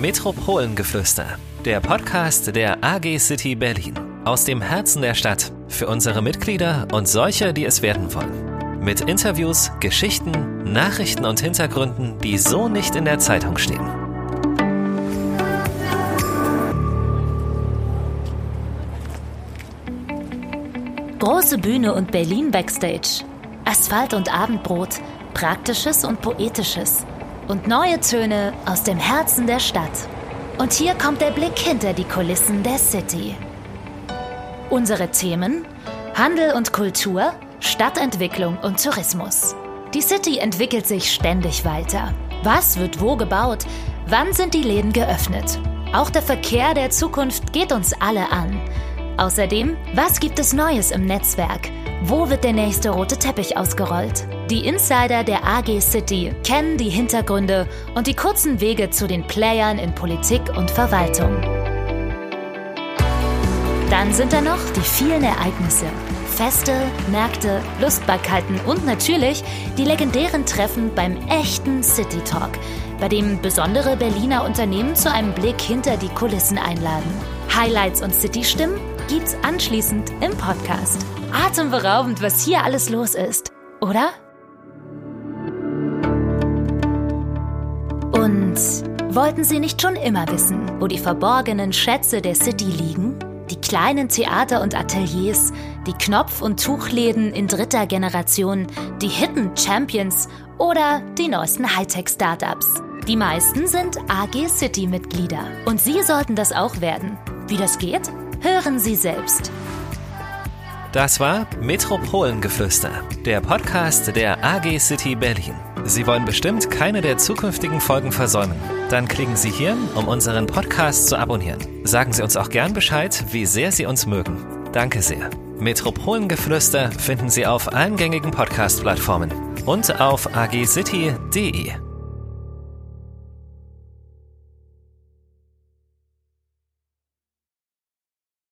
Metropolengeflüster, der Podcast der AG City Berlin. Aus dem Herzen der Stadt, für unsere Mitglieder und solche, die es werden wollen. Mit Interviews, Geschichten, Nachrichten und Hintergründen, die so nicht in der Zeitung stehen. Große Bühne und Berlin Backstage. Asphalt und Abendbrot, Praktisches und Poetisches – und neue Töne aus dem Herzen der Stadt. Und hier kommt der Blick hinter die Kulissen der City. Unsere Themen? Handel und Kultur, Stadtentwicklung und Tourismus. Die City entwickelt sich ständig weiter. Was wird wo gebaut? Wann sind die Läden geöffnet? Auch der Verkehr der Zukunft geht uns alle an. Außerdem, was gibt es Neues im Netzwerk? Wo wird der nächste rote Teppich ausgerollt? Die Insider der AG City kennen die Hintergründe und die kurzen Wege zu den Playern in Politik und Verwaltung. Dann sind da noch die vielen Ereignisse. Feste, Märkte, Lustbarkeiten und natürlich die legendären Treffen beim echten City Talk, bei dem besondere Berliner Unternehmen zu einem Blick hinter die Kulissen einladen. Highlights und City-Stimmen gibt's anschließend im Podcast. Atemberaubend, was hier alles los ist, oder? Und wollten Sie nicht schon immer wissen, wo die verborgenen Schätze der City liegen? Die kleinen Theater und Ateliers, die Knopf- und Tuchläden in dritter Generation, die Hidden Champions oder die neuesten Hightech-Startups. Die meisten sind AG City-Mitglieder. Und Sie sollten das auch werden. Wie das geht? Hören Sie selbst. Das war Metropolengeflüster, der Podcast der AG City Berlin. Sie wollen bestimmt keine der zukünftigen Folgen versäumen. Dann klicken Sie hier, um unseren Podcast zu abonnieren. Sagen Sie uns auch gern Bescheid, wie sehr Sie uns mögen. Danke sehr. Metropolengeflüster finden Sie auf allen gängigen Podcast-Plattformen und auf agcity.de.